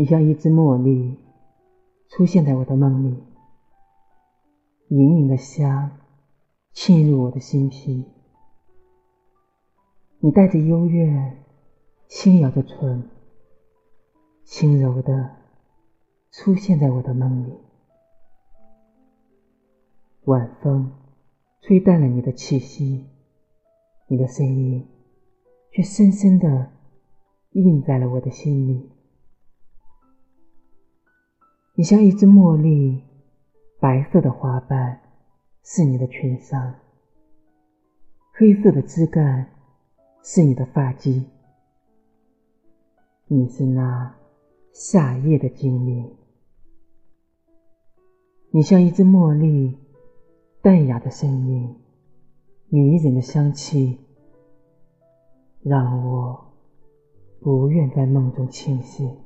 你像一只茉莉，出现在我的梦里，隐隐的香沁入我的心脾。你带着幽怨，轻摇着唇，轻柔的出现在我的梦里。晚风吹淡了你的气息，你的声音却深深的印在了我的心里。你像一只茉莉，白色的花瓣是你的裙裳，黑色的枝干是你的发髻。你是那夏夜的精灵。你像一只茉莉，淡雅的声音，迷人的香气，让我不愿在梦中清醒。